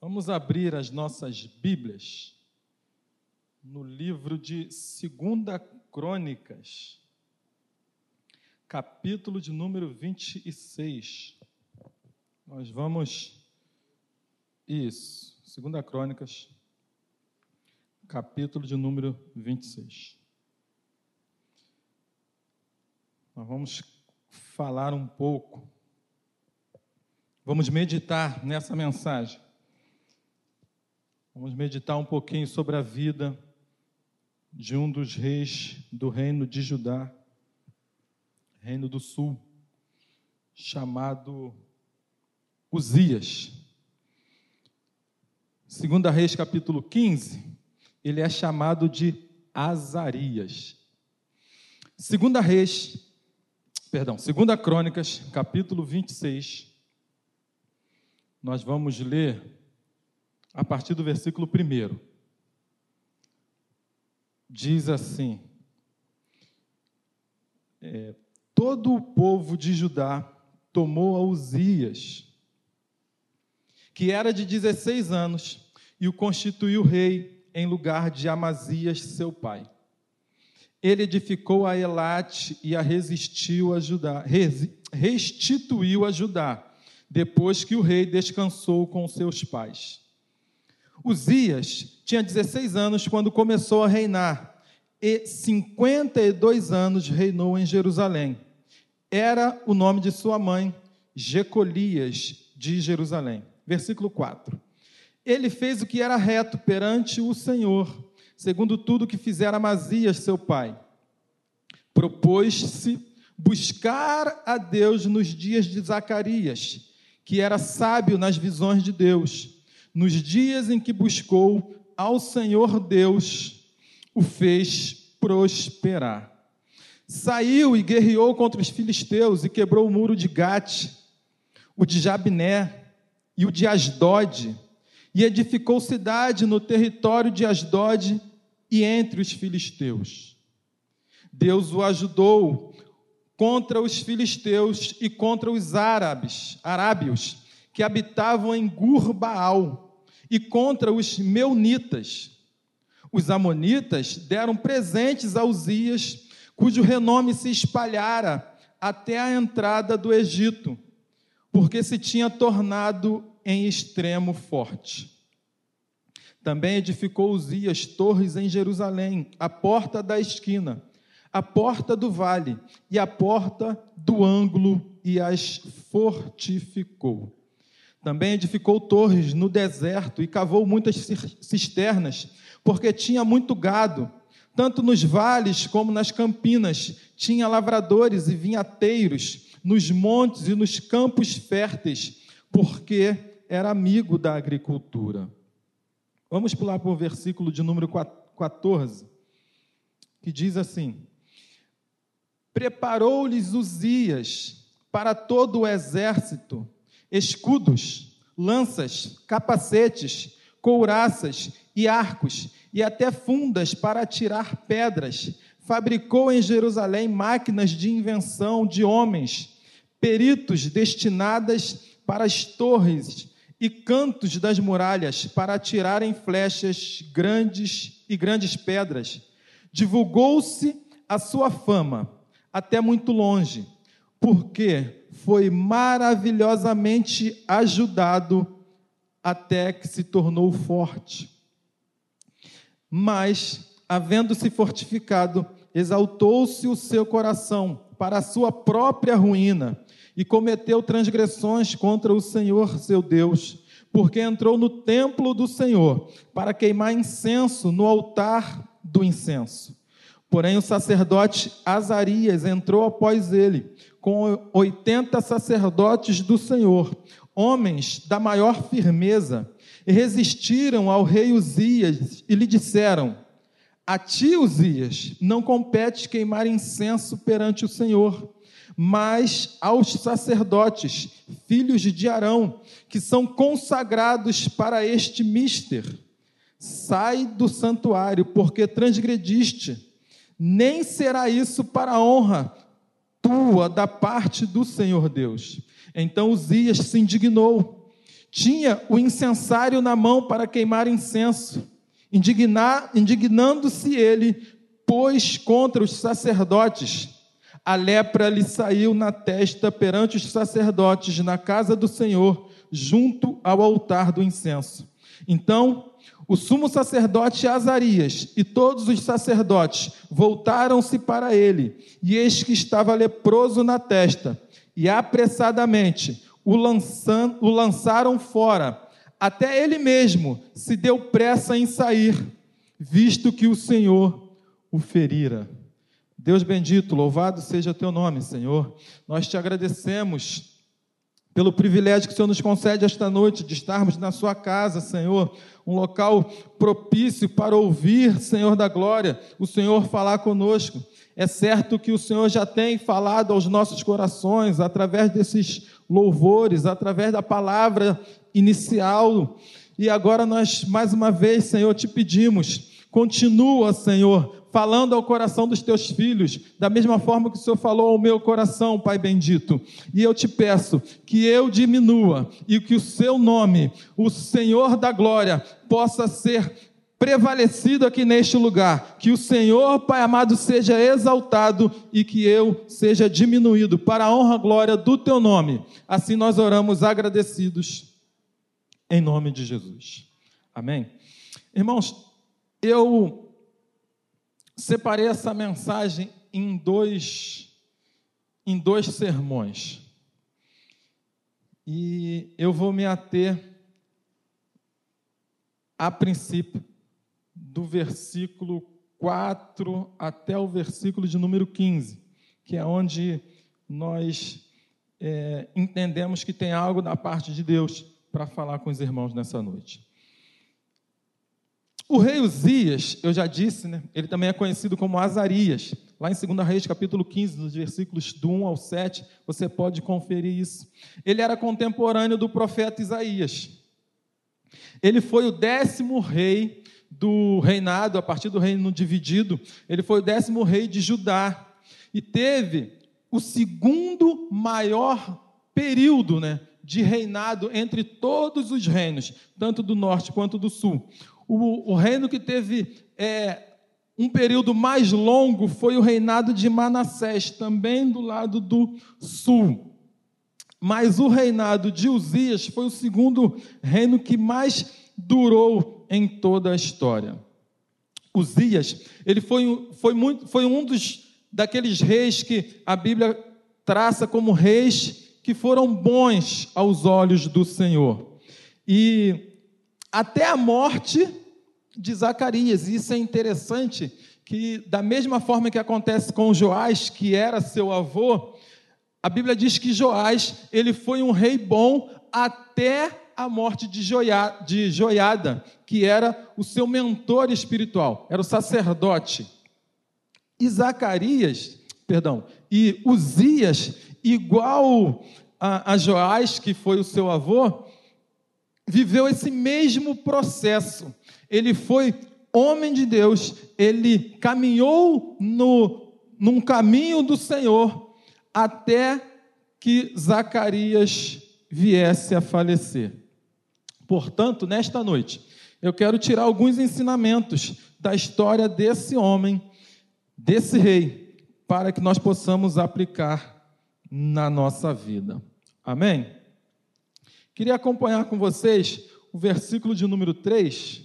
Vamos abrir as nossas Bíblias no livro de Segunda Crônicas, capítulo de número 26. Nós vamos isso, Segunda Crônicas, capítulo de número 26. Nós vamos falar um pouco, vamos meditar nessa mensagem Vamos meditar um pouquinho sobre a vida de um dos reis do reino de Judá, reino do sul, chamado Uzias. Segunda Reis capítulo 15, ele é chamado de Azarias. Segunda Reis, perdão, Segunda Crônicas, capítulo 26. Nós vamos ler a partir do versículo 1. Diz assim: é, Todo o povo de Judá tomou a Uzias, que era de 16 anos, e o constituiu rei em lugar de Amazias, seu pai. Ele edificou a Elate e a resistiu a Judá, restituiu a Judá, depois que o rei descansou com seus pais. Uzias tinha 16 anos quando começou a reinar, e 52 anos reinou em Jerusalém. Era o nome de sua mãe, Jecolias de Jerusalém. Versículo 4. Ele fez o que era reto perante o Senhor, segundo tudo que fizera Amazias, seu pai. Propôs-se buscar a Deus nos dias de Zacarias, que era sábio nas visões de Deus nos dias em que buscou ao Senhor Deus, o fez prosperar. Saiu e guerreou contra os filisteus e quebrou o muro de Gate, o de Jabné e o de Asdod, e edificou cidade no território de Asdod e entre os filisteus. Deus o ajudou contra os filisteus e contra os árabes, arábios, que habitavam em Gurbaal, e contra os meunitas. Os amonitas deram presentes a Uzias, cujo renome se espalhara até a entrada do Egito, porque se tinha tornado em extremo forte. Também edificou Uzias torres em Jerusalém, a porta da esquina, a porta do vale e a porta do ângulo, e as fortificou. Também edificou torres no deserto e cavou muitas cisternas, porque tinha muito gado. Tanto nos vales como nas campinas tinha lavradores e vinhateiros, nos montes e nos campos férteis, porque era amigo da agricultura. Vamos pular para o versículo de número 14, que diz assim: Preparou-lhes Uzias para todo o exército escudos, lanças, capacetes, couraças e arcos, e até fundas para atirar pedras. Fabricou em Jerusalém máquinas de invenção de homens, peritos destinadas para as torres e cantos das muralhas para atirarem flechas grandes e grandes pedras. Divulgou-se a sua fama até muito longe, porque foi maravilhosamente ajudado até que se tornou forte. Mas, havendo-se fortificado, exaltou-se o seu coração para a sua própria ruína e cometeu transgressões contra o Senhor seu Deus, porque entrou no templo do Senhor para queimar incenso no altar do incenso. Porém, o sacerdote Azarias entrou após ele com oitenta sacerdotes do Senhor, homens da maior firmeza, e resistiram ao rei Uzias e lhe disseram: A ti, Uzias, não compete queimar incenso perante o Senhor, mas aos sacerdotes, filhos de Arão, que são consagrados para este mister. Sai do santuário, porque transgrediste. Nem será isso para a honra tua da parte do Senhor Deus. Então Uzias se indignou, tinha o incensário na mão para queimar incenso. Indignando-se ele, pois contra os sacerdotes. A lepra lhe saiu na testa perante os sacerdotes na casa do Senhor, junto ao altar do incenso. Então, o sumo sacerdote Azarias e todos os sacerdotes voltaram-se para ele, e eis que estava leproso na testa, e apressadamente o, lançam, o lançaram fora. Até ele mesmo se deu pressa em sair, visto que o Senhor o ferira. Deus bendito, louvado seja teu nome, Senhor. Nós te agradecemos pelo privilégio que o Senhor nos concede esta noite de estarmos na Sua casa, Senhor, um local propício para ouvir, Senhor da glória, o Senhor falar conosco. É certo que o Senhor já tem falado aos nossos corações através desses louvores, através da palavra inicial. E agora nós, mais uma vez, Senhor, te pedimos, continua, Senhor, falando ao coração dos teus filhos, da mesma forma que o Senhor falou ao meu coração, Pai bendito. E eu te peço que eu diminua e que o seu nome, o Senhor da glória, possa ser prevalecido aqui neste lugar. Que o Senhor, Pai amado, seja exaltado e que eu seja diminuído para a honra e glória do teu nome. Assim nós oramos agradecidos em nome de Jesus. Amém. Irmãos, eu separei essa mensagem em dois, em dois sermões. E eu vou me ater, a princípio, do versículo 4 até o versículo de número 15, que é onde nós é, entendemos que tem algo da parte de Deus para falar com os irmãos nessa noite. O rei Uzias, eu já disse, né, ele também é conhecido como Azarias. Lá em 2 Reis, capítulo 15, nos versículos do 1 ao 7, você pode conferir isso. Ele era contemporâneo do profeta Isaías. Ele foi o décimo rei do reinado, a partir do reino dividido, ele foi o décimo rei de Judá. E teve o segundo maior período né, de reinado entre todos os reinos, tanto do norte quanto do sul. O, o reino que teve é, um período mais longo foi o reinado de Manassés, também do lado do sul. Mas o reinado de Uzias foi o segundo reino que mais durou em toda a história. Uzias, ele foi, foi, muito, foi um dos daqueles reis que a Bíblia traça como reis que foram bons aos olhos do Senhor. E até a morte de Zacarias. E isso é interessante, que da mesma forma que acontece com Joás, que era seu avô, a Bíblia diz que Joás, ele foi um rei bom até a morte de, Joia, de Joiada, que era o seu mentor espiritual, era o sacerdote. E Zacarias, perdão, e Uzias, igual a, a Joás, que foi o seu avô, viveu esse mesmo processo. Ele foi homem de Deus, ele caminhou no, num caminho do Senhor até que Zacarias viesse a falecer. Portanto, nesta noite, eu quero tirar alguns ensinamentos da história desse homem, desse rei, para que nós possamos aplicar na nossa vida. Amém? Queria acompanhar com vocês o versículo de número 3.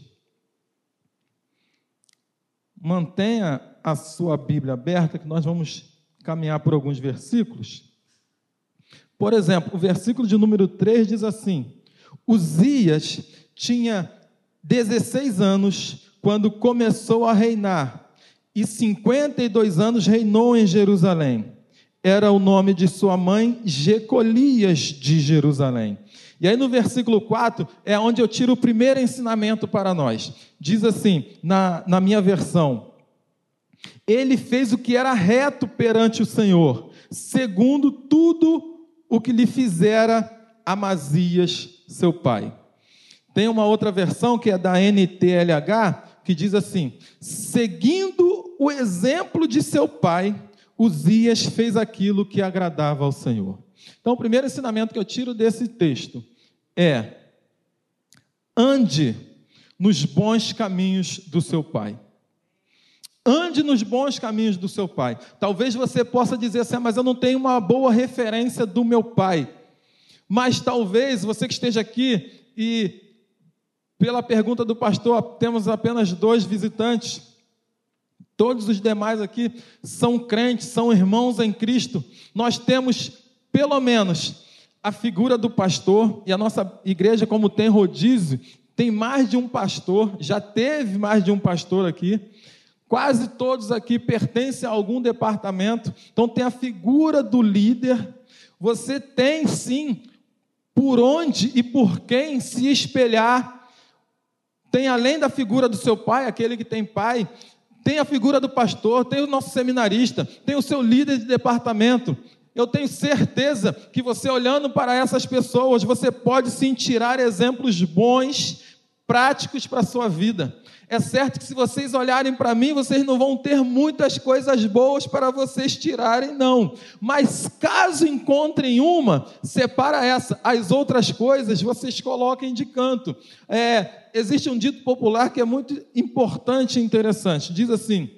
Mantenha a sua Bíblia aberta, que nós vamos caminhar por alguns versículos. Por exemplo, o versículo de número 3 diz assim: Uzias tinha 16 anos quando começou a reinar, e 52 anos reinou em Jerusalém. Era o nome de sua mãe Jecolias de Jerusalém. E aí no versículo 4 é onde eu tiro o primeiro ensinamento para nós. Diz assim, na, na minha versão: Ele fez o que era reto perante o Senhor, segundo tudo o que lhe fizera Amazias, seu pai. Tem uma outra versão que é da NTLH, que diz assim: seguindo o exemplo de seu pai, Uzias fez aquilo que agradava ao Senhor. Então, o primeiro ensinamento que eu tiro desse texto é: ande nos bons caminhos do seu pai. Ande nos bons caminhos do seu pai. Talvez você possa dizer assim, ah, mas eu não tenho uma boa referência do meu pai. Mas talvez você que esteja aqui e, pela pergunta do pastor, temos apenas dois visitantes. Todos os demais aqui são crentes, são irmãos em Cristo. Nós temos, pelo menos, a figura do pastor, e a nossa igreja, como tem rodízio, tem mais de um pastor, já teve mais de um pastor aqui. Quase todos aqui pertencem a algum departamento, então tem a figura do líder. Você tem sim por onde e por quem se espelhar. Tem além da figura do seu pai, aquele que tem pai, tem a figura do pastor, tem o nosso seminarista, tem o seu líder de departamento. Eu tenho certeza que você olhando para essas pessoas, você pode sim tirar exemplos bons, práticos para a sua vida. É certo que se vocês olharem para mim, vocês não vão ter muitas coisas boas para vocês tirarem, não. Mas caso encontrem uma, separa essa. As outras coisas vocês coloquem de canto. É, existe um dito popular que é muito importante e interessante. Diz assim: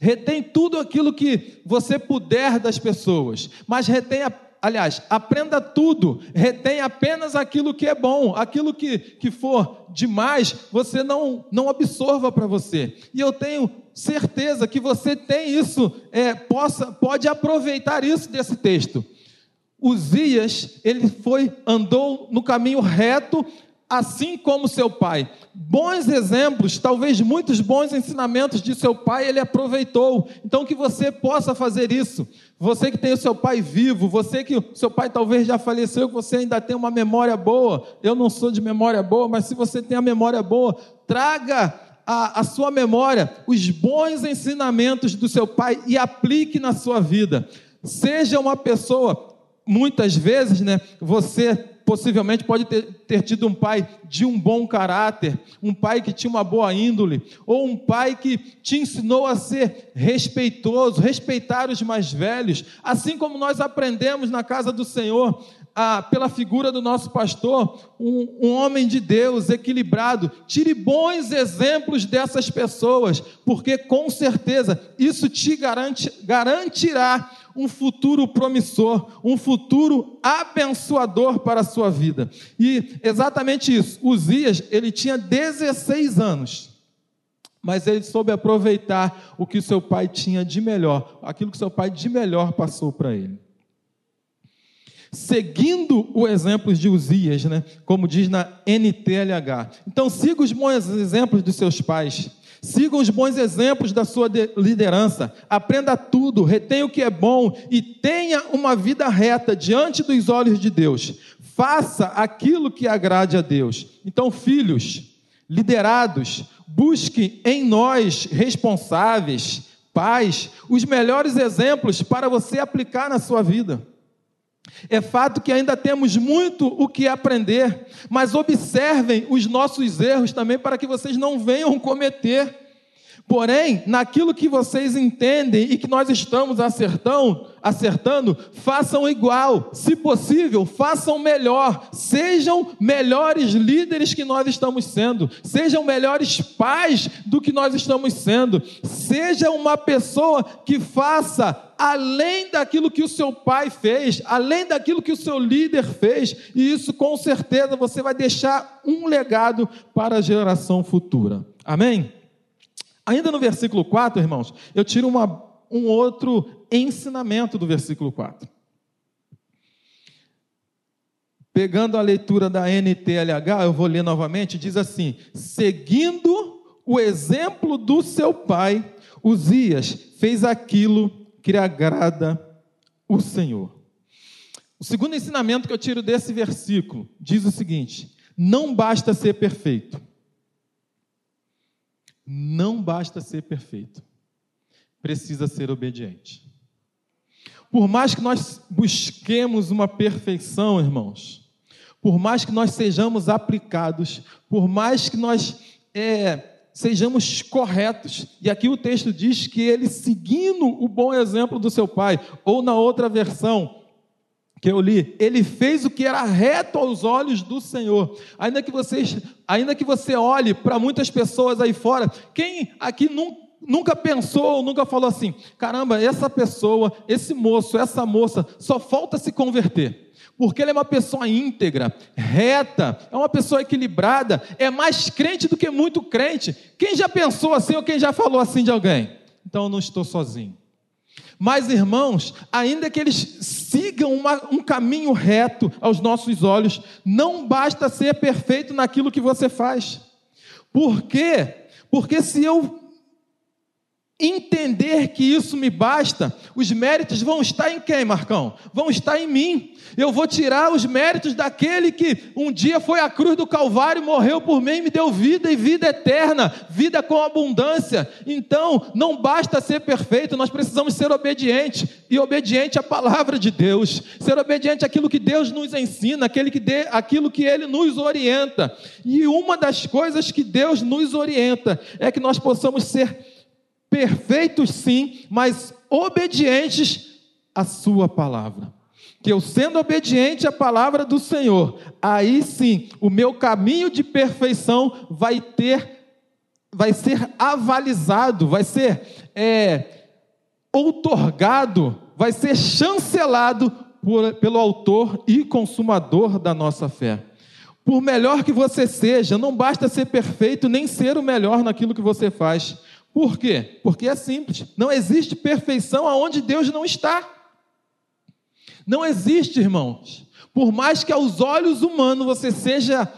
retém tudo aquilo que você puder das pessoas, mas retém a aliás, aprenda tudo, retém apenas aquilo que é bom, aquilo que, que for demais, você não, não absorva para você. E eu tenho certeza que você tem isso, é, possa, pode aproveitar isso desse texto. Uzias, ele foi, andou no caminho reto, assim como seu pai. Bons exemplos, talvez muitos bons ensinamentos de seu pai ele aproveitou. Então que você possa fazer isso. Você que tem o seu pai vivo, você que o seu pai talvez já faleceu, que você ainda tem uma memória boa. Eu não sou de memória boa, mas se você tem a memória boa, traga a, a sua memória os bons ensinamentos do seu pai e aplique na sua vida. Seja uma pessoa, muitas vezes, né, você possivelmente pode ter, ter, tido um pai de um bom caráter, um pai que tinha uma boa índole, ou um pai que te ensinou a ser respeitoso, respeitar os mais velhos, assim como nós aprendemos na casa do Senhor. Pela figura do nosso pastor, um, um homem de Deus equilibrado. Tire bons exemplos dessas pessoas, porque com certeza isso te garante, garantirá um futuro promissor, um futuro abençoador para a sua vida. E exatamente isso, Uzias, ele tinha 16 anos, mas ele soube aproveitar o que seu pai tinha de melhor, aquilo que seu pai de melhor passou para ele. Seguindo o exemplo de Uzias, né, como diz na NTLH. Então, siga os bons exemplos dos seus pais Siga os bons exemplos da sua liderança, aprenda tudo, retenha o que é bom e tenha uma vida reta diante dos olhos de Deus. Faça aquilo que agrade a Deus. Então, filhos, liderados, busque em nós responsáveis, pais, os melhores exemplos para você aplicar na sua vida. É fato que ainda temos muito o que aprender, mas observem os nossos erros também para que vocês não venham cometer. Porém, naquilo que vocês entendem e que nós estamos acertando, acertando, façam igual. Se possível, façam melhor. Sejam melhores líderes que nós estamos sendo. Sejam melhores pais do que nós estamos sendo. Seja uma pessoa que faça além daquilo que o seu pai fez, além daquilo que o seu líder fez, e isso com certeza você vai deixar um legado para a geração futura. Amém? Ainda no versículo 4, irmãos, eu tiro uma, um outro ensinamento do versículo 4. Pegando a leitura da NTLH, eu vou ler novamente, diz assim: seguindo o exemplo do seu pai, Uzias fez aquilo que agrada o Senhor. O segundo ensinamento que eu tiro desse versículo diz o seguinte: não basta ser perfeito, não basta ser perfeito, precisa ser obediente. Por mais que nós busquemos uma perfeição, irmãos, por mais que nós sejamos aplicados, por mais que nós é, sejamos corretos, e aqui o texto diz que ele, seguindo o bom exemplo do seu pai, ou na outra versão, que eu li, ele fez o que era reto aos olhos do Senhor. Ainda que vocês, ainda que você olhe para muitas pessoas aí fora, quem aqui nunca pensou, nunca falou assim: caramba, essa pessoa, esse moço, essa moça, só falta se converter. Porque ele é uma pessoa íntegra, reta, é uma pessoa equilibrada, é mais crente do que muito crente. Quem já pensou assim ou quem já falou assim de alguém? Então eu não estou sozinho. Mas, irmãos, ainda que eles sigam uma, um caminho reto aos nossos olhos, não basta ser perfeito naquilo que você faz. Por quê? Porque se eu entender que isso me basta, os méritos vão estar em quem, Marcão? Vão estar em mim. Eu vou tirar os méritos daquele que um dia foi à cruz do Calvário, morreu por mim, me deu vida e vida eterna, vida com abundância. Então, não basta ser perfeito, nós precisamos ser obedientes e obediente à palavra de Deus, ser obediente àquilo que Deus nos ensina, aquele que dê, aquilo que Ele nos orienta. E uma das coisas que Deus nos orienta é que nós possamos ser perfeitos sim, mas obedientes à Sua palavra. Que eu sendo obediente à palavra do Senhor, aí sim o meu caminho de perfeição vai ter, vai ser avalizado, vai ser é, outorgado, vai ser chancelado por, pelo autor e consumador da nossa fé. Por melhor que você seja, não basta ser perfeito nem ser o melhor naquilo que você faz. Por quê? Porque é simples. Não existe perfeição aonde Deus não está. Não existe, irmãos. Por mais que aos olhos humanos você seja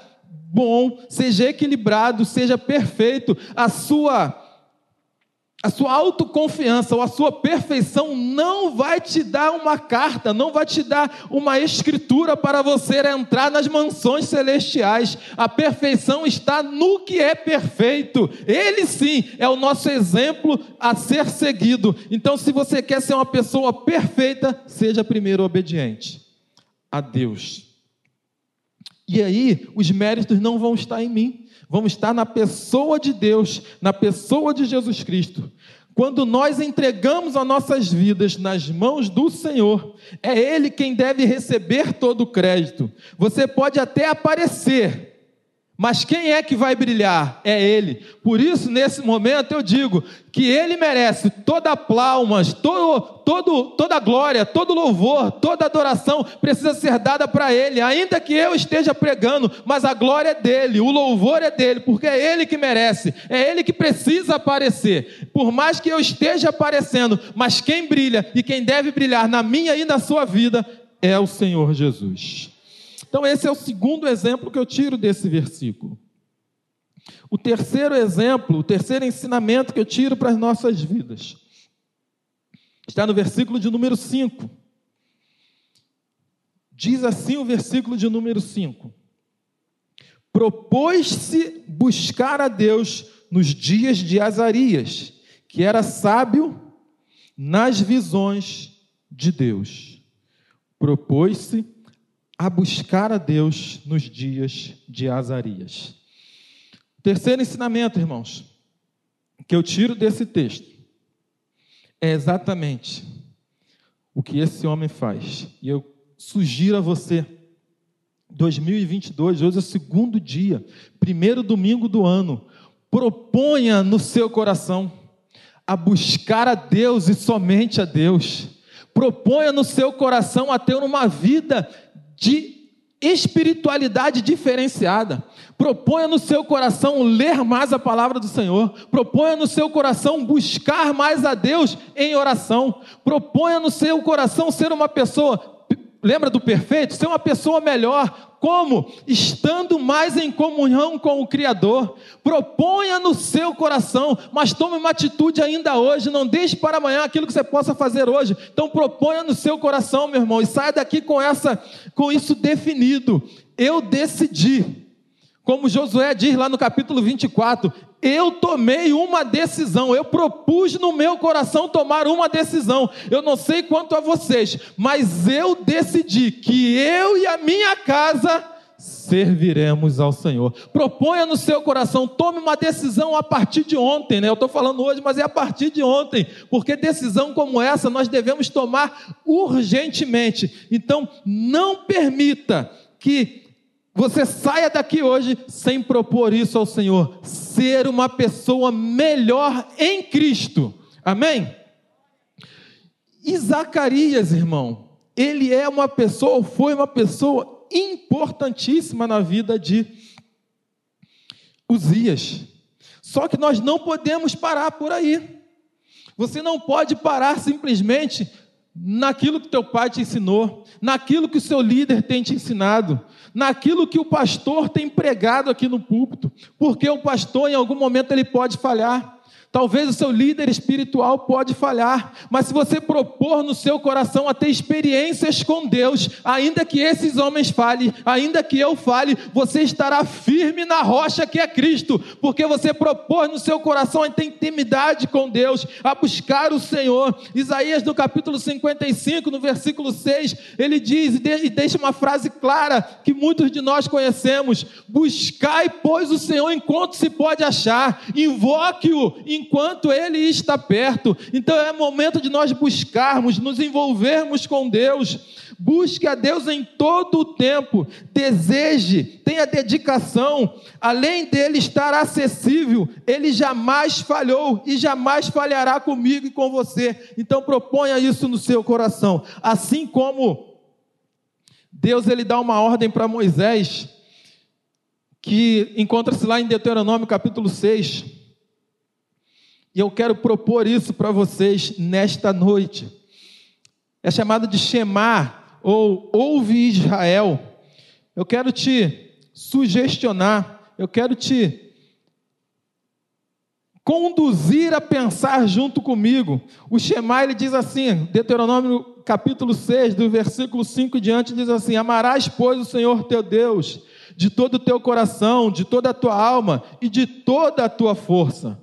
bom, seja equilibrado, seja perfeito, a sua a sua autoconfiança ou a sua perfeição não vai te dar uma carta, não vai te dar uma escritura para você entrar nas mansões celestiais. A perfeição está no que é perfeito. Ele sim é o nosso exemplo a ser seguido. Então, se você quer ser uma pessoa perfeita, seja primeiro obediente a Deus. E aí, os méritos não vão estar em mim vamos estar na pessoa de Deus, na pessoa de Jesus Cristo. Quando nós entregamos as nossas vidas nas mãos do Senhor, é Ele quem deve receber todo o crédito. Você pode até aparecer, mas quem é que vai brilhar? É Ele. Por isso, nesse momento, eu digo que Ele merece toda palmas, todo, todo, toda glória, todo louvor, toda adoração precisa ser dada para Ele, ainda que eu esteja pregando, mas a glória é dele, o louvor é dele, porque é Ele que merece, é Ele que precisa aparecer. Por mais que eu esteja aparecendo, mas quem brilha e quem deve brilhar na minha e na sua vida é o Senhor Jesus. Então, esse é o segundo exemplo que eu tiro desse versículo. O terceiro exemplo, o terceiro ensinamento que eu tiro para as nossas vidas, está no versículo de número 5. Diz assim o versículo de número 5: Propôs-se buscar a Deus nos dias de Azarias, que era sábio nas visões de Deus. Propôs-se a buscar a Deus nos dias de Azarias. Terceiro ensinamento, irmãos, que eu tiro desse texto é exatamente o que esse homem faz. E eu sugiro a você, 2022, hoje é o segundo dia, primeiro domingo do ano, proponha no seu coração a buscar a Deus e somente a Deus. Proponha no seu coração a ter uma vida de espiritualidade diferenciada. Proponha no seu coração ler mais a palavra do Senhor. Proponha no seu coração buscar mais a Deus em oração. Proponha no seu coração ser uma pessoa lembra do perfeito? Ser uma pessoa melhor. Como? Estando mais em comunhão com o Criador. Proponha no seu coração, mas tome uma atitude ainda hoje. Não deixe para amanhã aquilo que você possa fazer hoje. Então proponha no seu coração, meu irmão, e saia daqui com essa, com isso definido. Eu decidi. Como Josué diz lá no capítulo 24, eu tomei uma decisão, eu propus no meu coração tomar uma decisão. Eu não sei quanto a vocês, mas eu decidi que eu e a minha casa serviremos ao Senhor. Proponha no seu coração, tome uma decisão a partir de ontem, né? Eu estou falando hoje, mas é a partir de ontem, porque decisão como essa nós devemos tomar urgentemente. Então, não permita que você saia daqui hoje sem propor isso ao Senhor, ser uma pessoa melhor em Cristo. Amém? E Zacarias, irmão, ele é uma pessoa, foi uma pessoa importantíssima na vida de Uzias. Só que nós não podemos parar por aí. Você não pode parar simplesmente naquilo que teu pai te ensinou, naquilo que o seu líder tem te ensinado, naquilo que o pastor tem pregado aqui no púlpito, porque o pastor em algum momento ele pode falhar. Talvez o seu líder espiritual pode falhar, mas se você propor no seu coração a ter experiências com Deus, ainda que esses homens falhem, ainda que eu fale, você estará firme na rocha que é Cristo, porque você propor no seu coração a ter intimidade com Deus, a buscar o Senhor. Isaías no capítulo 55, no versículo 6, ele diz e deixa uma frase clara que muitos de nós conhecemos: Buscai, pois, o Senhor enquanto se pode achar, invoque-o enquanto Ele está perto. Então é momento de nós buscarmos, nos envolvermos com Deus. Busque a Deus em todo o tempo, deseje, tenha dedicação. Além dele estar acessível, ele jamais falhou e jamais falhará comigo e com você. Então proponha isso no seu coração. Assim como Deus ele dá uma ordem para Moisés, que encontra-se lá em Deuteronômio capítulo 6. E eu quero propor isso para vocês nesta noite. É chamado de Shemar, ou Ouve Israel. Eu quero te sugestionar, eu quero te conduzir a pensar junto comigo. O Shema ele diz assim, Deuteronômio capítulo 6, do versículo 5 diante, diz assim: Amarás, pois, o Senhor teu Deus de todo o teu coração, de toda a tua alma e de toda a tua força.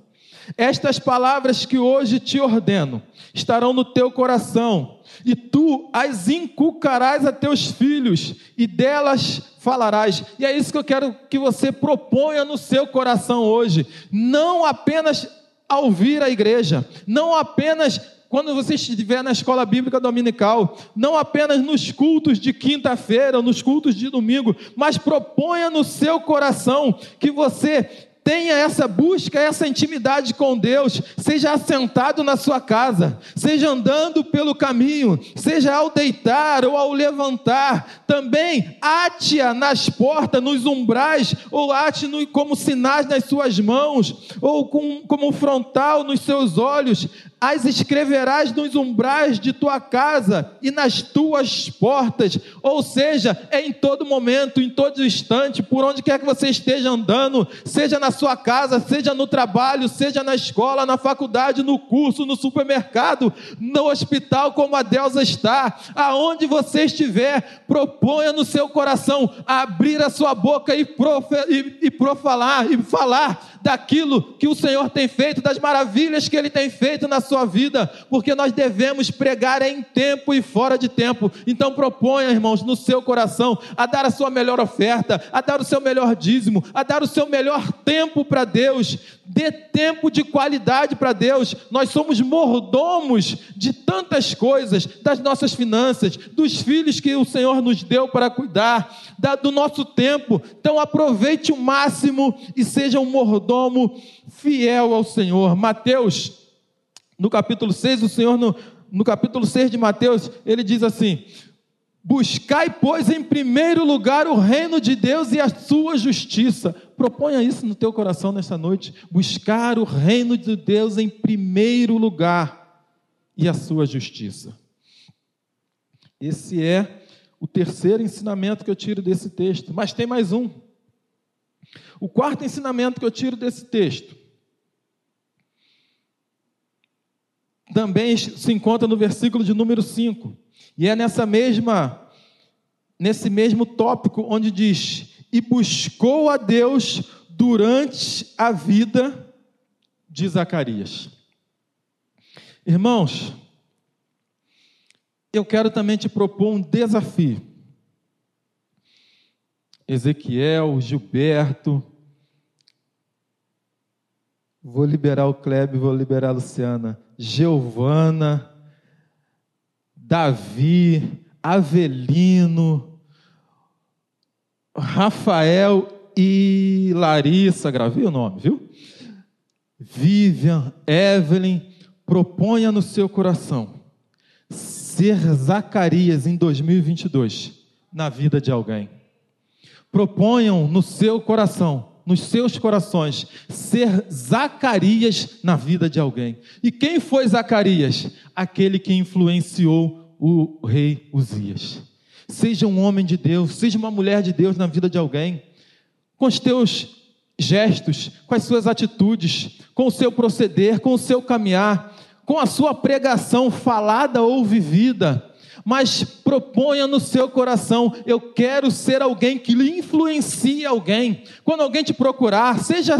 Estas palavras que hoje te ordeno estarão no teu coração, e tu as inculcarás a teus filhos, e delas falarás. E é isso que eu quero que você proponha no seu coração hoje. Não apenas ao vir à igreja, não apenas quando você estiver na escola bíblica dominical, não apenas nos cultos de quinta-feira, nos cultos de domingo, mas proponha no seu coração que você tenha essa busca, essa intimidade com Deus, seja assentado na sua casa, seja andando pelo caminho, seja ao deitar ou ao levantar, também ate-a nas portas, nos umbrais, ou ate como sinais nas suas mãos, ou com, como frontal nos seus olhos, as escreverás nos umbrais de tua casa e nas tuas portas, ou seja, é em todo momento, em todo instante, por onde quer que você esteja andando, seja na sua casa, seja no trabalho, seja na escola, na faculdade, no curso, no supermercado, no hospital, como a Deusa está, aonde você estiver, proponha no seu coração abrir a sua boca e, profe, e, e profalar, e falar daquilo que o Senhor tem feito, das maravilhas que Ele tem feito na sua vida, porque nós devemos pregar em tempo e fora de tempo. Então proponha, irmãos, no seu coração a dar a sua melhor oferta, a dar o seu melhor dízimo, a dar o seu melhor tempo para Deus. Dê tempo de qualidade para Deus. Nós somos mordomos de tantas coisas, das nossas finanças, dos filhos que o Senhor nos deu para cuidar, da, do nosso tempo. Então aproveite o máximo e seja um mordomo fiel ao Senhor. Mateus, no capítulo 6, o Senhor, no, no capítulo 6 de Mateus, ele diz assim: Buscai, pois, em primeiro lugar o reino de Deus e a sua justiça. Proponha isso no teu coração nesta noite. Buscar o reino de Deus em primeiro lugar e a sua justiça. Esse é o terceiro ensinamento que eu tiro desse texto. Mas tem mais um. O quarto ensinamento que eu tiro desse texto também se encontra no versículo de número 5. E é nessa mesma nesse mesmo tópico onde diz: "E buscou a Deus durante a vida de Zacarias". Irmãos, eu quero também te propor um desafio. Ezequiel, Gilberto. Vou liberar o Kleber, vou liberar a Luciana. Giovana, Davi, Avelino, Rafael e Larissa, gravei o nome, viu? Vivian, Evelyn, proponha no seu coração ser Zacarias em 2022 na vida de alguém. Proponham no seu coração, nos seus corações, ser Zacarias na vida de alguém. E quem foi Zacarias? Aquele que influenciou o rei Uzias. Seja um homem de Deus, seja uma mulher de Deus na vida de alguém, com os teus gestos, com as suas atitudes, com o seu proceder, com o seu caminhar, com a sua pregação falada ou vivida, mas proponha no seu coração: eu quero ser alguém que lhe influencie alguém. Quando alguém te procurar, seja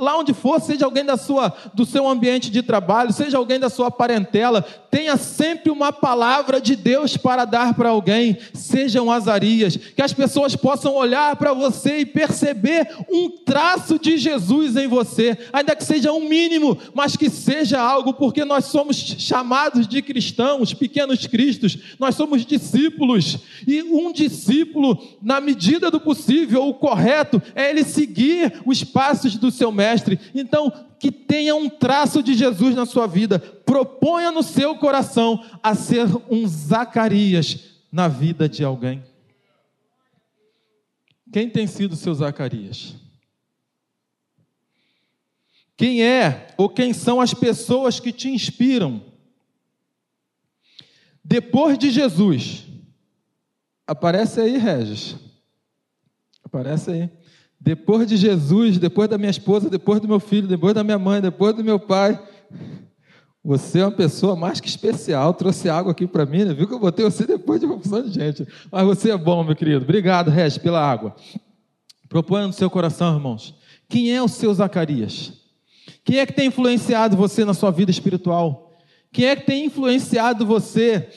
lá onde for, seja alguém da sua, do seu ambiente de trabalho, seja alguém da sua parentela, tenha sempre uma palavra de Deus para dar para alguém, sejam azarias, que as pessoas possam olhar para você e perceber um traço de Jesus em você, ainda que seja um mínimo, mas que seja algo, porque nós somos chamados de cristãos, pequenos cristos, nós somos discípulos, e um discípulo, na medida do possível, o correto é ele seguir os passos do seu mestre. Então, que tenha um traço de Jesus na sua vida, proponha no seu coração a ser um Zacarias na vida de alguém. Quem tem sido seu Zacarias? Quem é ou quem são as pessoas que te inspiram? Depois de Jesus, aparece aí, Regis. Aparece aí. Depois de Jesus, depois da minha esposa, depois do meu filho, depois da minha mãe, depois do meu pai, você é uma pessoa mais que especial. Trouxe água aqui para mim, né? viu que eu botei você depois de uma opção de gente. Mas você é bom, meu querido. Obrigado, Regis, pela água. Proponha no seu coração, irmãos. Quem é o seu Zacarias? Quem é que tem influenciado você na sua vida espiritual? Quem é que tem influenciado você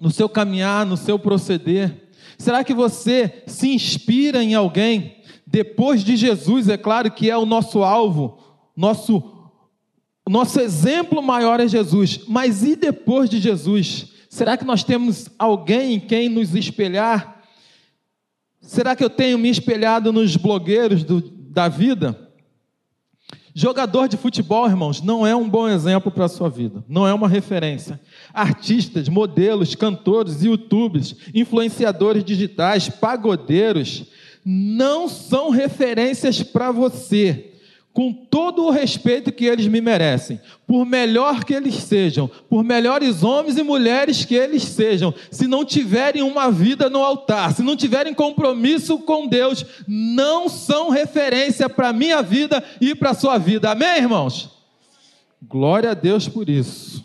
no seu caminhar, no seu proceder? Será que você se inspira em alguém? Depois de Jesus, é claro que é o nosso alvo, nosso, nosso exemplo maior é Jesus. Mas e depois de Jesus? Será que nós temos alguém em quem nos espelhar? Será que eu tenho me espelhado nos blogueiros do, da vida? Jogador de futebol, irmãos, não é um bom exemplo para a sua vida, não é uma referência. Artistas, modelos, cantores, youtubers, influenciadores digitais, pagodeiros, não são referências para você, com todo o respeito que eles me merecem, por melhor que eles sejam, por melhores homens e mulheres que eles sejam, se não tiverem uma vida no altar, se não tiverem compromisso com Deus, não são referência para a minha vida e para a sua vida. Amém, irmãos? Glória a Deus por isso.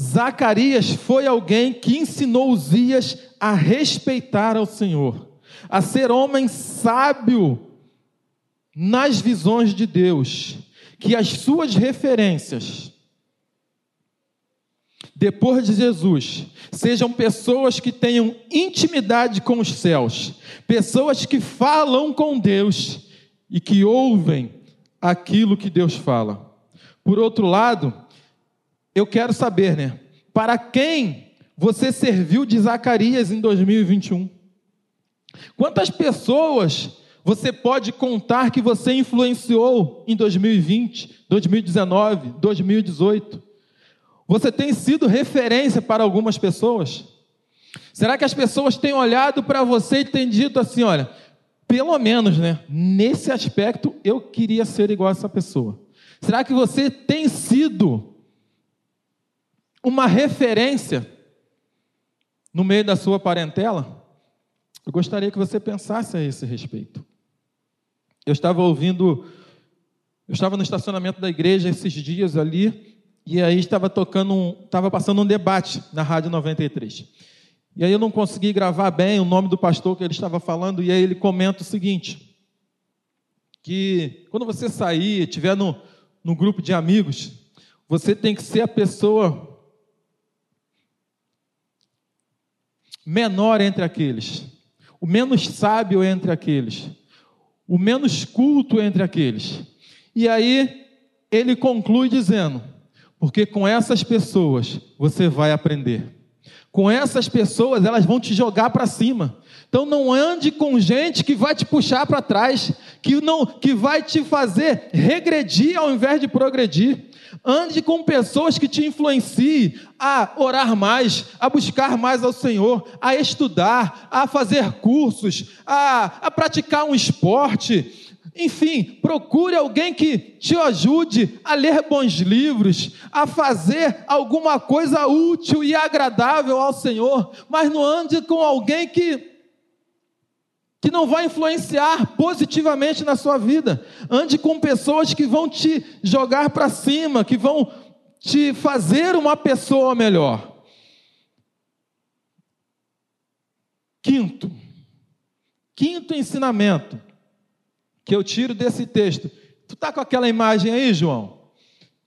Zacarias foi alguém que ensinou Uzias a respeitar ao Senhor, a ser homem sábio nas visões de Deus, que as suas referências, depois de Jesus, sejam pessoas que tenham intimidade com os céus, pessoas que falam com Deus e que ouvem aquilo que Deus fala. Por outro lado, eu quero saber, né? Para quem você serviu de Zacarias em 2021? Quantas pessoas você pode contar que você influenciou em 2020, 2019, 2018? Você tem sido referência para algumas pessoas? Será que as pessoas têm olhado para você e têm dito assim: olha, pelo menos, né, nesse aspecto eu queria ser igual a essa pessoa? Será que você tem sido uma referência no meio da sua parentela? Eu gostaria que você pensasse a esse respeito. Eu estava ouvindo, eu estava no estacionamento da igreja esses dias ali, e aí estava tocando, um, estava passando um debate na Rádio 93. E aí eu não consegui gravar bem o nome do pastor que ele estava falando, e aí ele comenta o seguinte: que quando você sair, estiver no, no grupo de amigos, você tem que ser a pessoa menor entre aqueles, o menos sábio entre aqueles, o menos culto entre aqueles. E aí ele conclui dizendo: porque com essas pessoas você vai aprender. Com essas pessoas, elas vão te jogar para cima. Então não ande com gente que vai te puxar para trás, que não que vai te fazer regredir ao invés de progredir. Ande com pessoas que te influenciem a orar mais, a buscar mais ao Senhor, a estudar, a fazer cursos, a, a praticar um esporte. Enfim, procure alguém que te ajude a ler bons livros, a fazer alguma coisa útil e agradável ao Senhor, mas não ande com alguém que que não vai influenciar positivamente na sua vida. Ande com pessoas que vão te jogar para cima, que vão te fazer uma pessoa melhor. Quinto, quinto ensinamento que eu tiro desse texto. Tu tá com aquela imagem aí, João?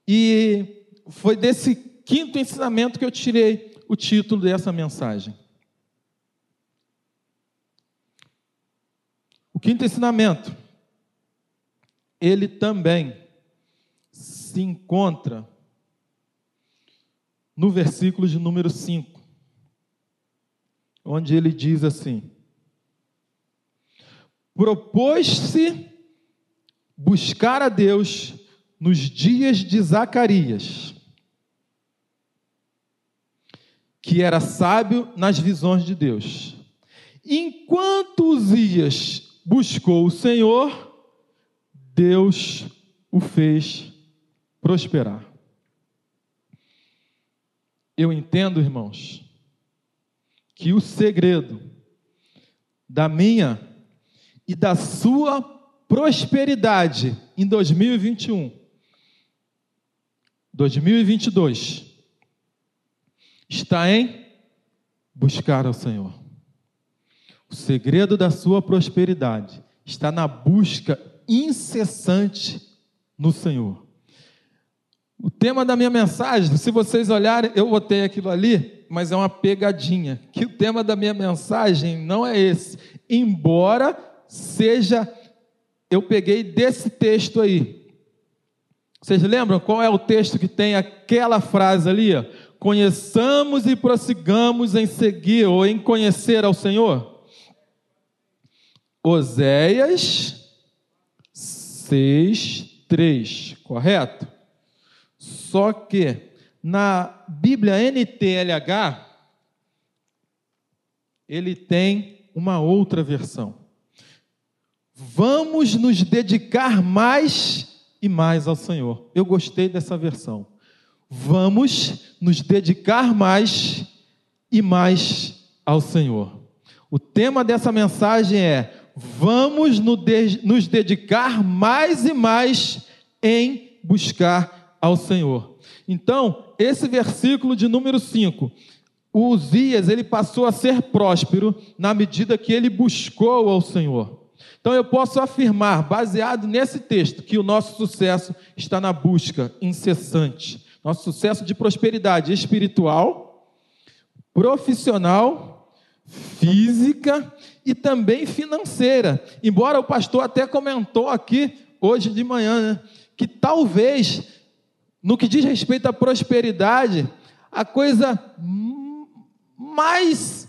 E foi desse quinto ensinamento que eu tirei o título dessa mensagem. O quinto ensinamento, ele também se encontra no versículo de número 5, onde ele diz assim: Propôs-se buscar a Deus nos dias de Zacarias, que era sábio nas visões de Deus. Enquanto Uzias buscou o Senhor, Deus o fez prosperar. Eu entendo, irmãos, que o segredo da minha e da sua prosperidade em 2021, 2022, está em buscar ao Senhor. O segredo da sua prosperidade está na busca incessante no Senhor. O tema da minha mensagem, se vocês olharem, eu botei aquilo ali, mas é uma pegadinha. Que o tema da minha mensagem não é esse. Embora seja, eu peguei desse texto aí. Vocês lembram qual é o texto que tem aquela frase ali? Conheçamos e prossigamos em seguir ou em conhecer ao Senhor? Oséias 6, 3, correto? Só que na Bíblia NTLH, ele tem uma outra versão. Vamos nos dedicar mais e mais ao Senhor. Eu gostei dessa versão. Vamos nos dedicar mais e mais ao Senhor. O tema dessa mensagem é vamos nos dedicar mais e mais em buscar ao Senhor. Então, esse versículo de número 5, o Uzias, ele passou a ser próspero na medida que ele buscou ao Senhor. Então eu posso afirmar, baseado nesse texto, que o nosso sucesso está na busca incessante. Nosso sucesso de prosperidade espiritual, profissional física e também financeira. Embora o pastor até comentou aqui hoje de manhã, né, que talvez no que diz respeito à prosperidade, a coisa mais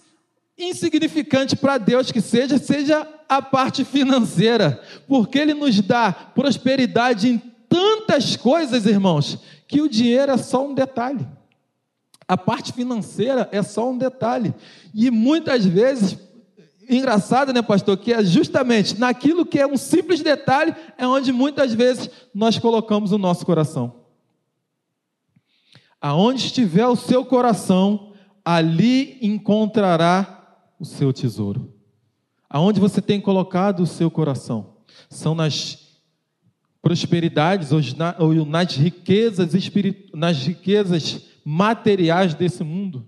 insignificante para Deus que seja, seja a parte financeira, porque Ele nos dá prosperidade em tantas coisas, irmãos, que o dinheiro é só um detalhe. A parte financeira é só um detalhe. E muitas vezes, engraçado, né, pastor, que é justamente naquilo que é um simples detalhe, é onde muitas vezes nós colocamos o nosso coração. Aonde estiver o seu coração, ali encontrará o seu tesouro. Aonde você tem colocado o seu coração? São nas prosperidades ou nas riquezas, nas riquezas materiais desse mundo,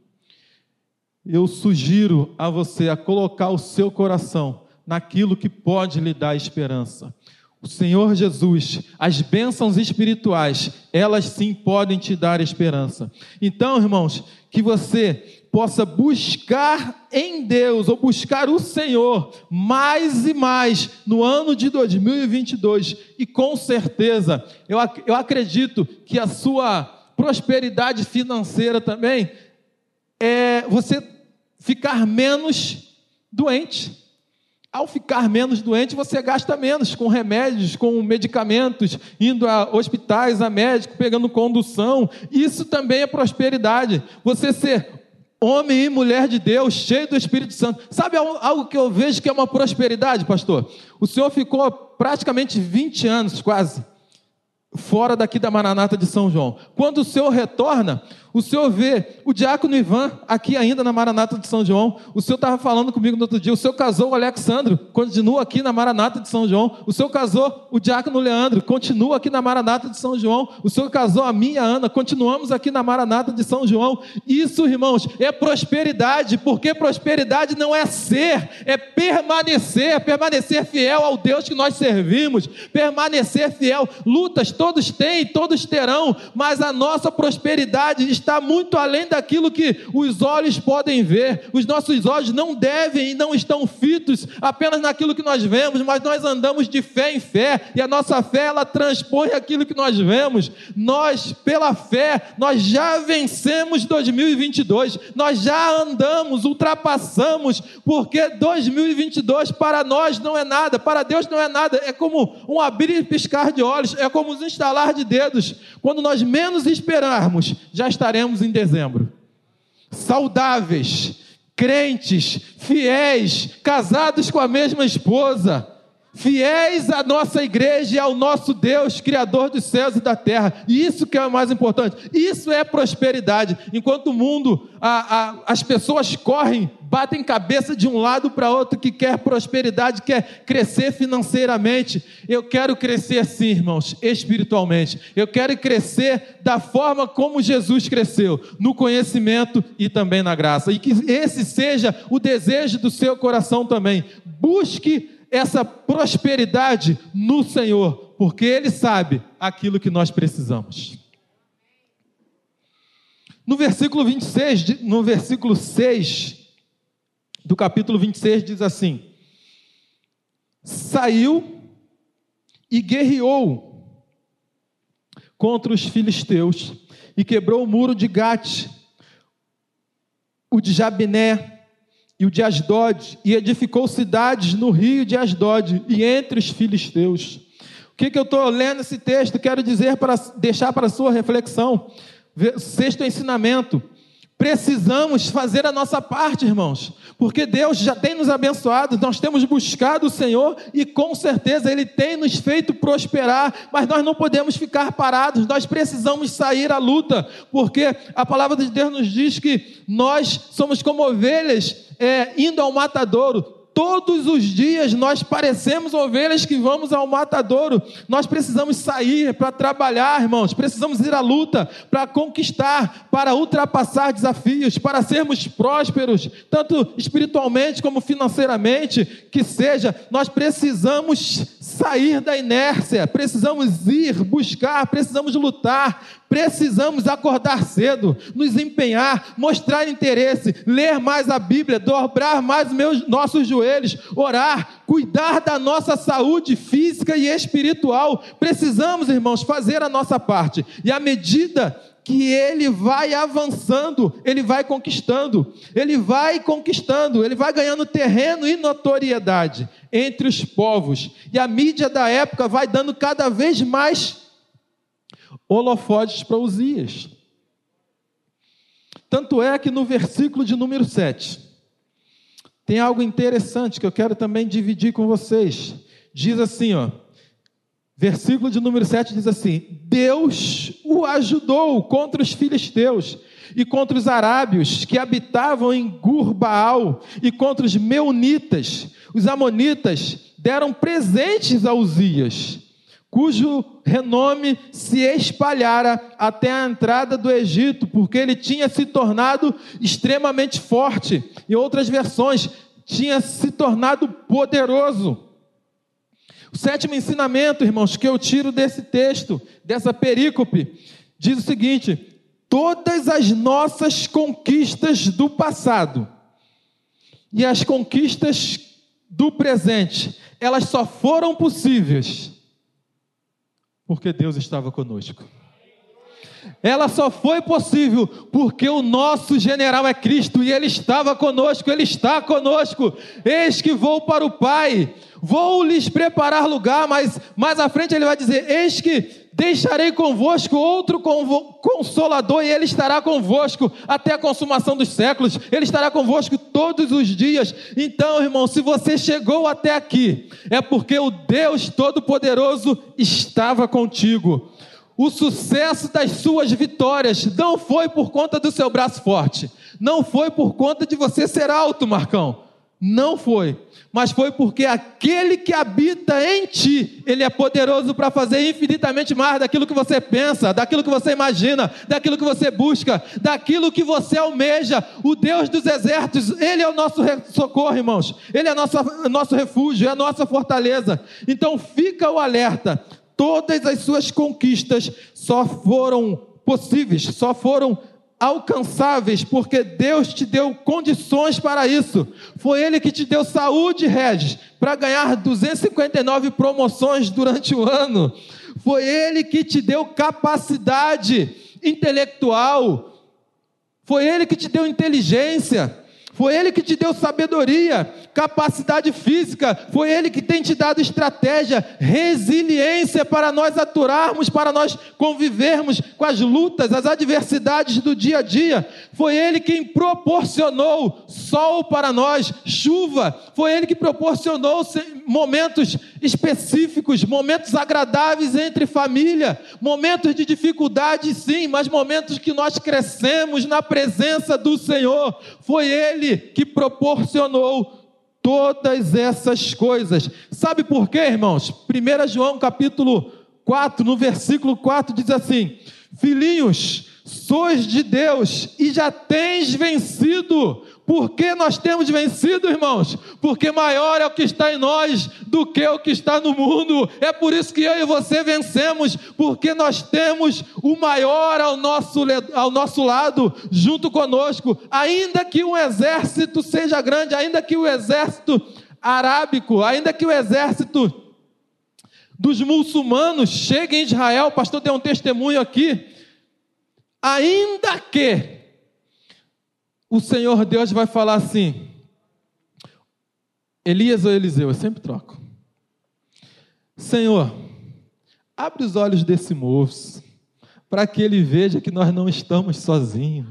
eu sugiro a você a colocar o seu coração naquilo que pode lhe dar esperança. o Senhor Jesus, as bênçãos espirituais, elas sim podem te dar esperança. Então, irmãos, que você possa buscar em Deus, ou buscar o Senhor, mais e mais no ano de 2022, e com certeza, eu, eu acredito que a sua prosperidade financeira também é você ficar menos doente. Ao ficar menos doente, você gasta menos com remédios, com medicamentos, indo a hospitais, a médico, pegando condução. Isso também é prosperidade. Você ser homem e mulher de Deus, cheio do Espírito Santo. Sabe algo que eu vejo que é uma prosperidade, pastor? O senhor ficou praticamente 20 anos, quase, fora daqui da Maranata de São João. Quando o senhor retorna, o senhor vê o diácono Ivan, aqui ainda na Maranata de São João. O senhor estava falando comigo no outro dia. O senhor casou o Alexandro, continua aqui na Maranata de São João. O senhor casou o diácono Leandro, continua aqui na Maranata de São João. O senhor casou a minha Ana, continuamos aqui na Maranata de São João. Isso, irmãos, é prosperidade, porque prosperidade não é ser, é permanecer, permanecer fiel ao Deus que nós servimos, permanecer fiel. Lutas todos têm, todos terão, mas a nossa prosperidade está muito além daquilo que os olhos podem ver. Os nossos olhos não devem e não estão fitos apenas naquilo que nós vemos, mas nós andamos de fé em fé e a nossa fé ela transpõe aquilo que nós vemos. Nós, pela fé, nós já vencemos 2022. Nós já andamos, ultrapassamos, porque 2022 para nós não é nada, para Deus não é nada. É como um abrir e piscar de olhos, é como um instalar de dedos. Quando nós menos esperarmos, já estaremos estaremos em dezembro. Saudáveis, crentes, fiéis, casados com a mesma esposa, fiéis à nossa igreja e ao nosso Deus, Criador dos céus e da terra. E isso que é o mais importante. Isso é prosperidade. Enquanto o mundo, a, a, as pessoas correm, batem cabeça de um lado para outro, que quer prosperidade, quer crescer financeiramente. Eu quero crescer assim, irmãos, espiritualmente. Eu quero crescer da forma como Jesus cresceu, no conhecimento e também na graça. E que esse seja o desejo do seu coração também. Busque essa prosperidade no Senhor, porque Ele sabe aquilo que nós precisamos. No versículo 26, no versículo 6 do capítulo 26 diz assim: Saiu e guerreou contra os filisteus e quebrou o muro de Gate, o de Jabiné, e o de Asdod, e edificou cidades no rio de Asdod e entre os filisteus. O que, que eu estou lendo esse texto? Quero dizer para deixar para a sua reflexão. Sexto ensinamento. Precisamos fazer a nossa parte, irmãos, porque Deus já tem nos abençoado, nós temos buscado o Senhor e com certeza Ele tem nos feito prosperar, mas nós não podemos ficar parados, nós precisamos sair à luta, porque a palavra de Deus nos diz que nós somos como ovelhas é, indo ao matadouro, Todos os dias nós parecemos ovelhas que vamos ao matadouro. Nós precisamos sair para trabalhar, irmãos. Precisamos ir à luta para conquistar, para ultrapassar desafios, para sermos prósperos, tanto espiritualmente como financeiramente, que seja. Nós precisamos sair da inércia, precisamos ir buscar, precisamos lutar, Precisamos acordar cedo, nos empenhar, mostrar interesse, ler mais a Bíblia, dobrar mais meus, nossos joelhos, orar, cuidar da nossa saúde física e espiritual. Precisamos, irmãos, fazer a nossa parte. E à medida que ele vai avançando, ele vai conquistando, ele vai conquistando, ele vai ganhando terreno e notoriedade entre os povos. E a mídia da época vai dando cada vez mais holofotes para Uzias. Tanto é que no versículo de número 7, tem algo interessante que eu quero também dividir com vocês. Diz assim, ó, versículo de número 7 diz assim: Deus o ajudou contra os filisteus e contra os arábios que habitavam em Gurbaal e contra os meunitas. Os amonitas deram presentes a Uzias cujo renome se espalhara até a entrada do Egito, porque ele tinha se tornado extremamente forte. Em outras versões, tinha se tornado poderoso. O sétimo ensinamento, irmãos, que eu tiro desse texto, dessa perícope, diz o seguinte: todas as nossas conquistas do passado e as conquistas do presente, elas só foram possíveis porque Deus estava conosco. Ela só foi possível porque o nosso general é Cristo e Ele estava conosco, Ele está conosco. Eis que vou para o Pai, vou lhes preparar lugar, mas mais à frente Ele vai dizer: Eis que deixarei convosco outro consolador, e ele estará convosco até a consumação dos séculos, ele estará convosco todos os dias. Então, irmão, se você chegou até aqui, é porque o Deus Todo-Poderoso estava contigo. O sucesso das suas vitórias não foi por conta do seu braço forte, não foi por conta de você ser alto, Marcão. Não foi, mas foi porque aquele que habita em ti, ele é poderoso para fazer infinitamente mais daquilo que você pensa, daquilo que você imagina, daquilo que você busca, daquilo que você almeja. O Deus dos exércitos, ele é o nosso socorro, irmãos. Ele é nosso, nosso refúgio, é a nossa fortaleza. Então fica o alerta. Todas as suas conquistas só foram possíveis, só foram alcançáveis, porque Deus te deu condições para isso. Foi Ele que te deu saúde, Regis, para ganhar 259 promoções durante o ano. Foi Ele que te deu capacidade intelectual. Foi Ele que te deu inteligência. Foi Ele que te deu sabedoria, capacidade física, foi Ele que tem te dado estratégia, resiliência para nós aturarmos, para nós convivermos com as lutas, as adversidades do dia a dia. Foi Ele quem proporcionou sol para nós, chuva. Foi Ele que proporcionou momentos específicos, momentos agradáveis entre família, momentos de dificuldade, sim, mas momentos que nós crescemos na presença do Senhor. Foi Ele que proporcionou todas essas coisas. Sabe por quê, irmãos? 1 João capítulo 4, no versículo 4 diz assim: Filhinhos, sois de Deus e já tens vencido. Por que nós temos vencido, irmãos? Porque maior é o que está em nós do que o que está no mundo. É por isso que eu e você vencemos, porque nós temos o maior ao nosso, ao nosso lado, junto conosco. Ainda que o exército seja grande, ainda que o exército arábico, ainda que o exército dos muçulmanos chegue em Israel, o pastor deu um testemunho aqui Ainda que o Senhor Deus vai falar assim: Elias ou Eliseu, eu sempre troco. Senhor, abre os olhos desse moço, para que ele veja que nós não estamos sozinhos.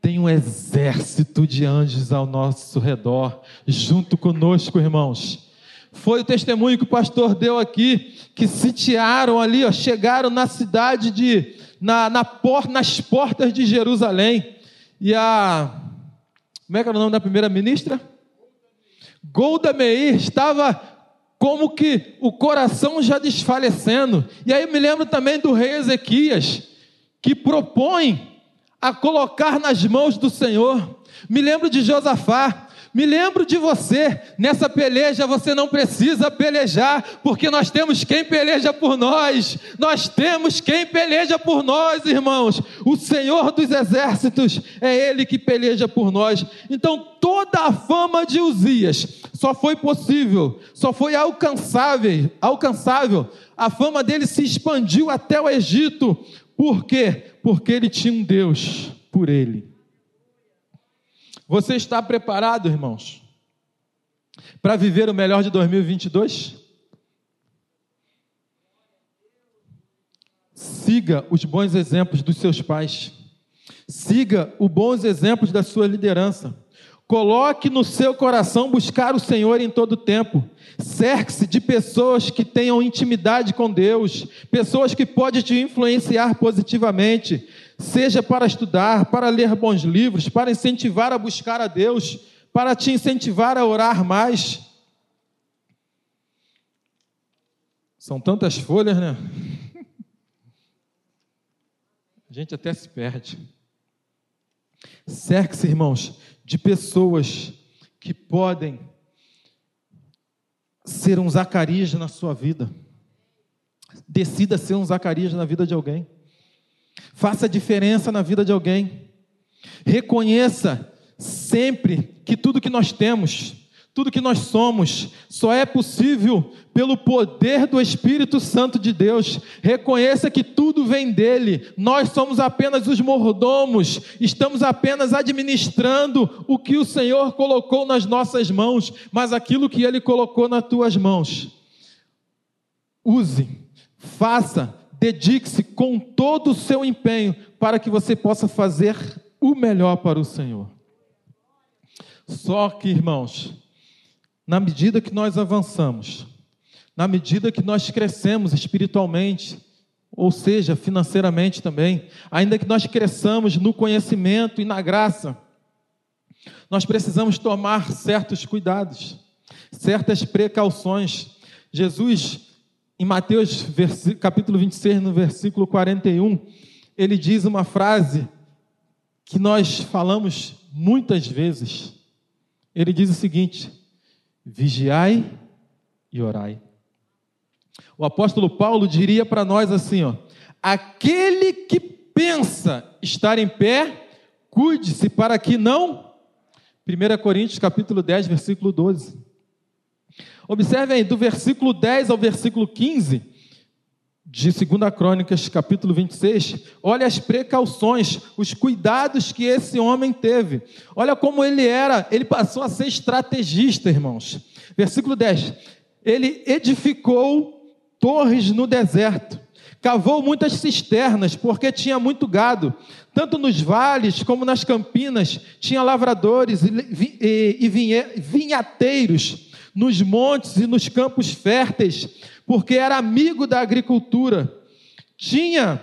Tem um exército de anjos ao nosso redor, junto conosco, irmãos. Foi o testemunho que o pastor deu aqui, que sitiaram ali, ó, chegaram na cidade de na, na por, nas portas de Jerusalém. E a. Como é que era o nome da primeira ministra? Golda Meir estava como que o coração já desfalecendo. E aí me lembro também do rei Ezequias, que propõe a colocar nas mãos do Senhor. Me lembro de Josafá, me lembro de você, nessa peleja você não precisa pelejar, porque nós temos quem peleja por nós, nós temos quem peleja por nós, irmãos. O Senhor dos exércitos é Ele que peleja por nós. Então, toda a fama de Uzias só foi possível, só foi alcançável, alcançável. A fama dele se expandiu até o Egito. Por quê? Porque ele tinha um Deus por ele. Você está preparado, irmãos, para viver o melhor de 2022? Siga os bons exemplos dos seus pais. Siga os bons exemplos da sua liderança. Coloque no seu coração buscar o Senhor em todo tempo. Cerque-se de pessoas que tenham intimidade com Deus, pessoas que podem te influenciar positivamente seja para estudar, para ler bons livros, para incentivar a buscar a Deus, para te incentivar a orar mais. São tantas folhas, né? A gente até se perde. Cerque-se, irmãos, de pessoas que podem ser um Zacarias na sua vida. Decida ser um Zacarias na vida de alguém. Faça diferença na vida de alguém. Reconheça sempre que tudo que nós temos, tudo que nós somos, só é possível pelo poder do Espírito Santo de Deus. Reconheça que tudo vem dele. Nós somos apenas os mordomos, estamos apenas administrando o que o Senhor colocou nas nossas mãos, mas aquilo que ele colocou nas tuas mãos. Use, faça, dedique-se com todo o seu empenho para que você possa fazer o melhor para o Senhor. Só que, irmãos, na medida que nós avançamos, na medida que nós crescemos espiritualmente, ou seja, financeiramente também, ainda que nós cresçamos no conhecimento e na graça, nós precisamos tomar certos cuidados, certas precauções. Jesus, em Mateus capítulo 26, no versículo 41, ele diz uma frase que nós falamos muitas vezes. Ele diz o seguinte: vigiai e orai. O apóstolo Paulo diria para nós assim, ó: aquele que pensa estar em pé, cuide-se para que não 1 Coríntios capítulo 10, versículo 12. Observe aí, do versículo 10 ao versículo 15 de 2 Crônicas, capítulo 26, olha as precauções, os cuidados que esse homem teve. Olha como ele era, ele passou a ser estrategista, irmãos. Versículo 10. Ele edificou torres no deserto, cavou muitas cisternas, porque tinha muito gado. Tanto nos vales como nas campinas, tinha lavradores e vinhateiros, nos montes e nos campos férteis porque era amigo da agricultura. Tinha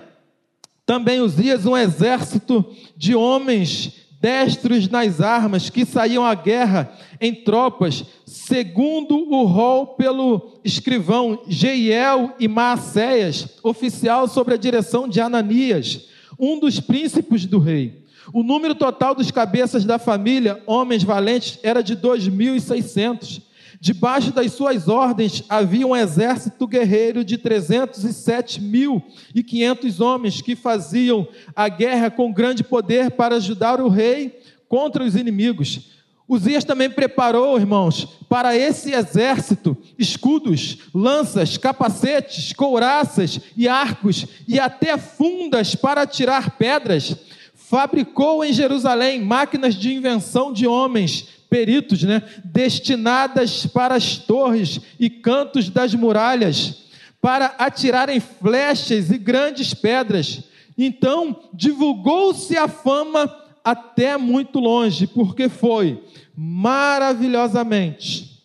também Uzias um exército de homens destros nas armas que saíam à guerra em tropas, segundo o rol pelo escrivão Jeiel e Maacéias, oficial sobre a direção de Ananias, um dos príncipes do rei. O número total dos cabeças da família, homens valentes, era de 2.600 Debaixo das suas ordens havia um exército guerreiro de 307 mil e 500 homens que faziam a guerra com grande poder para ajudar o rei contra os inimigos. Uzias também preparou, irmãos, para esse exército escudos, lanças, capacetes, couraças e arcos e até fundas para tirar pedras. Fabricou em Jerusalém máquinas de invenção de homens peritos, né, destinadas para as torres e cantos das muralhas, para atirarem flechas e grandes pedras. Então divulgou-se a fama até muito longe, porque foi maravilhosamente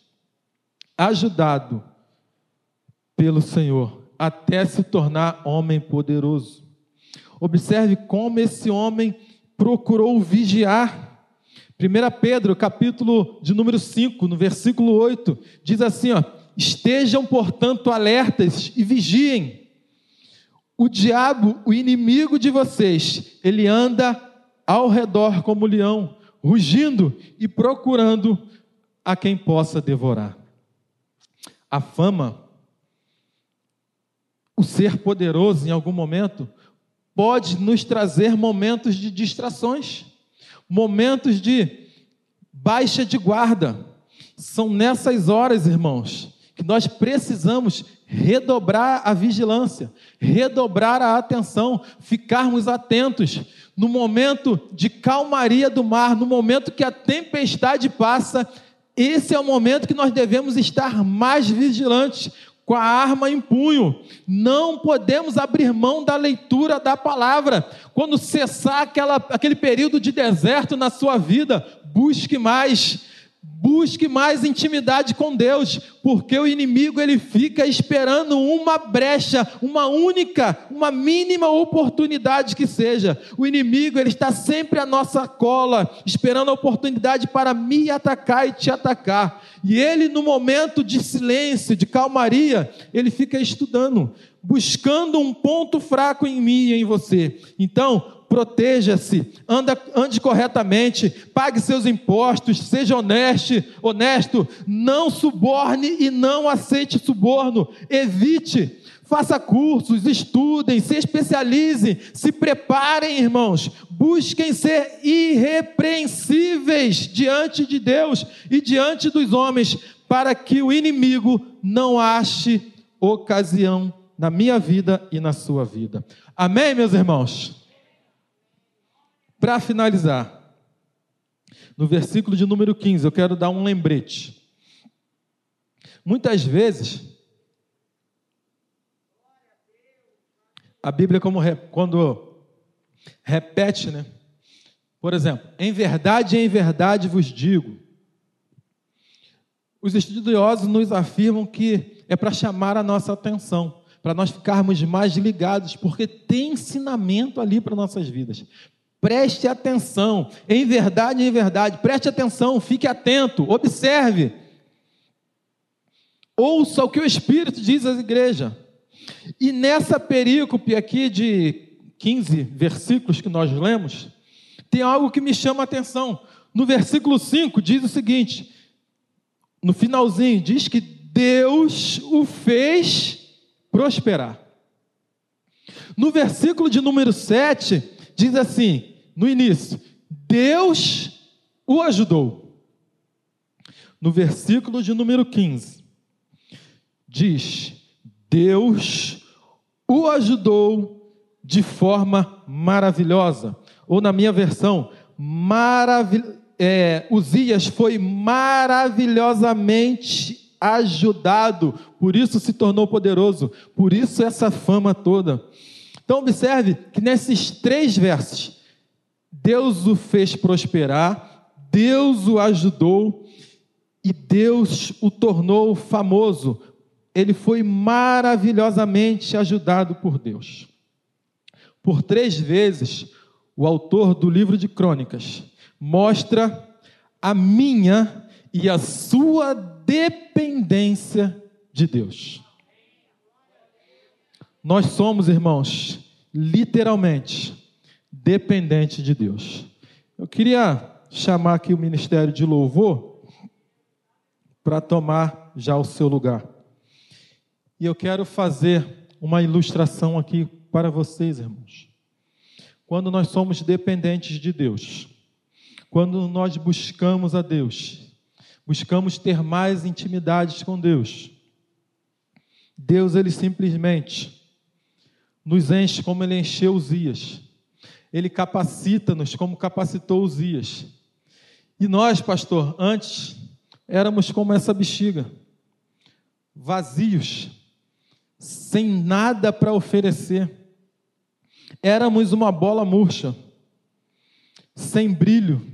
ajudado pelo Senhor até se tornar homem poderoso. Observe como esse homem procurou vigiar 1 Pedro, capítulo de número 5, no versículo 8, diz assim: ó, Estejam, portanto, alertas e vigiem. O diabo, o inimigo de vocês, ele anda ao redor como leão, rugindo e procurando a quem possa devorar. A fama, o ser poderoso em algum momento, pode nos trazer momentos de distrações momentos de baixa de guarda. São nessas horas, irmãos, que nós precisamos redobrar a vigilância, redobrar a atenção, ficarmos atentos. No momento de calmaria do mar, no momento que a tempestade passa, esse é o momento que nós devemos estar mais vigilantes, com a arma em punho. Não podemos abrir mão da leitura da palavra. Quando cessar aquela, aquele período de deserto na sua vida, busque mais. Busque mais intimidade com Deus, porque o inimigo ele fica esperando uma brecha, uma única, uma mínima oportunidade que seja. O inimigo ele está sempre à nossa cola, esperando a oportunidade para me atacar e te atacar. E ele no momento de silêncio, de calmaria, ele fica estudando, buscando um ponto fraco em mim e em você. Então, proteja-se, ande corretamente, pague seus impostos, seja honesto, honesto. Não suborne e não aceite suborno. Evite. Faça cursos, estudem, se especializem, se preparem, irmãos. Busquem ser irrepreensíveis diante de Deus e diante dos homens, para que o inimigo não ache ocasião na minha vida e na sua vida. Amém, meus irmãos? Para finalizar, no versículo de número 15, eu quero dar um lembrete. Muitas vezes, a Bíblia, como quando repete, né? Por exemplo, em verdade, em verdade vos digo. Os estudiosos nos afirmam que é para chamar a nossa atenção, para nós ficarmos mais ligados, porque tem ensinamento ali para nossas vidas. Preste atenção, em verdade, em verdade, preste atenção, fique atento, observe. Ouça o que o Espírito diz às igrejas. E nessa perícope aqui de 15 versículos que nós lemos, tem algo que me chama a atenção. No versículo 5 diz o seguinte: no finalzinho, diz que Deus o fez prosperar. No versículo de número 7, diz assim, no início: Deus o ajudou. No versículo de número 15, diz: Deus o ajudou de forma maravilhosa. Ou na minha versão, maravil... é, Uzias foi maravilhosamente ajudado, por isso se tornou poderoso, por isso essa fama toda. Então, observe que nesses três versos, Deus o fez prosperar, Deus o ajudou e Deus o tornou famoso. Ele foi maravilhosamente ajudado por Deus. Por três vezes, o autor do livro de Crônicas mostra a minha e a sua dependência de Deus. Nós somos, irmãos, literalmente dependentes de Deus. Eu queria chamar aqui o ministério de louvor para tomar já o seu lugar. E eu quero fazer uma ilustração aqui para vocês, irmãos. Quando nós somos dependentes de Deus, quando nós buscamos a Deus, buscamos ter mais intimidades com Deus, Deus ele simplesmente nos enche como ele encheu os dias. Ele capacita-nos como capacitou os dias. E nós, pastor, antes éramos como essa bexiga, vazios, sem nada para oferecer. Éramos uma bola murcha, sem brilho,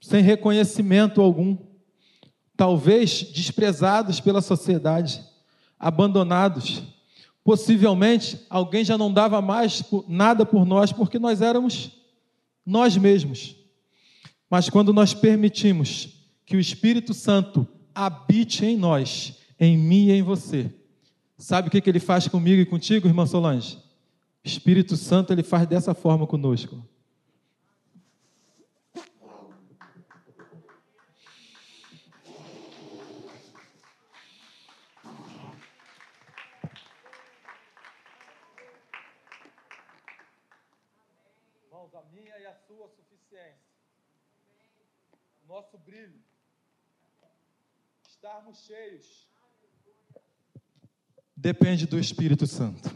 sem reconhecimento algum, talvez desprezados pela sociedade, abandonados Possivelmente alguém já não dava mais nada por nós porque nós éramos nós mesmos. Mas quando nós permitimos que o Espírito Santo habite em nós, em mim e em você, sabe o que ele faz comigo e contigo, irmã Solange? O Espírito Santo ele faz dessa forma conosco. nosso brilho, estarmos cheios, depende do Espírito Santo.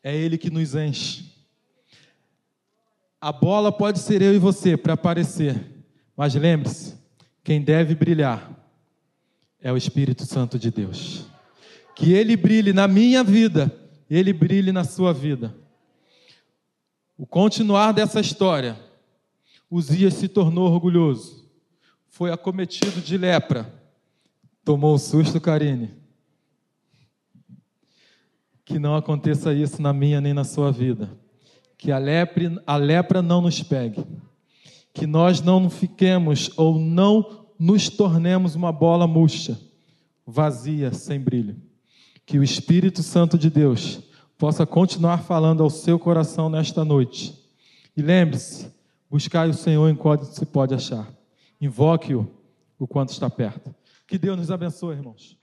É Ele que nos enche. A bola pode ser eu e você para aparecer, mas lembre-se: quem deve brilhar é o Espírito Santo de Deus. Que ele brilhe na minha vida, ele brilhe na sua vida. O continuar dessa história Uzias se tornou orgulhoso, foi acometido de lepra, tomou um susto, Karine. Que não aconteça isso na minha nem na sua vida. Que a lepra, a lepra não nos pegue. Que nós não fiquemos ou não nos tornemos uma bola murcha, vazia, sem brilho. Que o Espírito Santo de Deus possa continuar falando ao seu coração nesta noite. E lembre-se, Buscai o Senhor enquanto se pode achar. Invoque-o o quanto está perto. Que Deus nos abençoe, irmãos.